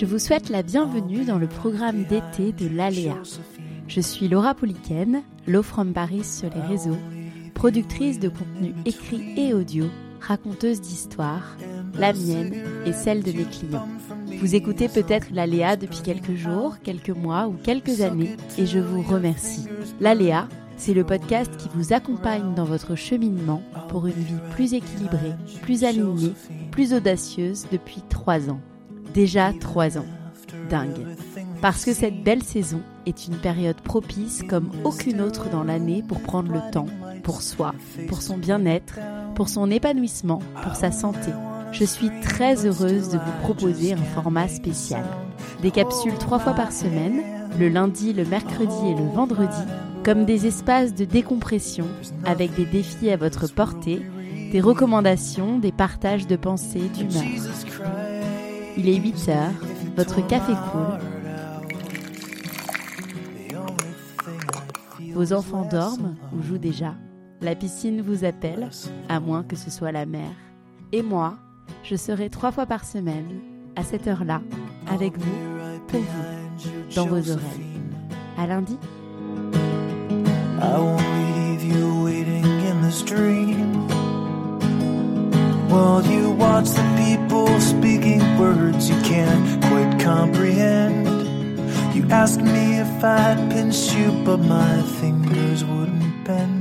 Je vous souhaite la bienvenue dans le programme d'été de l'Aléa. Je suis Laura Pouliken, Low from Paris sur les réseaux, productrice de contenu écrit et audio, raconteuse d'histoires, la mienne et celle de mes clients. Vous écoutez peut-être l'Aléa depuis quelques jours, quelques mois ou quelques années et je vous remercie. L'Aléa, c'est le podcast qui vous accompagne dans votre cheminement pour une vie plus équilibrée, plus alignée, plus audacieuse depuis trois ans. Déjà trois ans. Dingue. Parce que cette belle saison est une période propice comme aucune autre dans l'année pour prendre le temps, pour soi, pour son bien-être, pour son épanouissement, pour sa santé. Je suis très heureuse de vous proposer un format spécial. Des capsules trois fois par semaine, le lundi, le mercredi et le vendredi, comme des espaces de décompression avec des défis à votre portée, des recommandations, des partages de pensées, d'humeur. Il est 8 heures, votre café coule. Vos enfants dorment ou jouent déjà. La piscine vous appelle, à moins que ce soit la mer. Et moi, je serai trois fois par semaine, à cette heure-là, avec vous, pour vous, dans vos oreilles. À lundi. asked me if I'd pinch you, but my fingers wouldn't bend.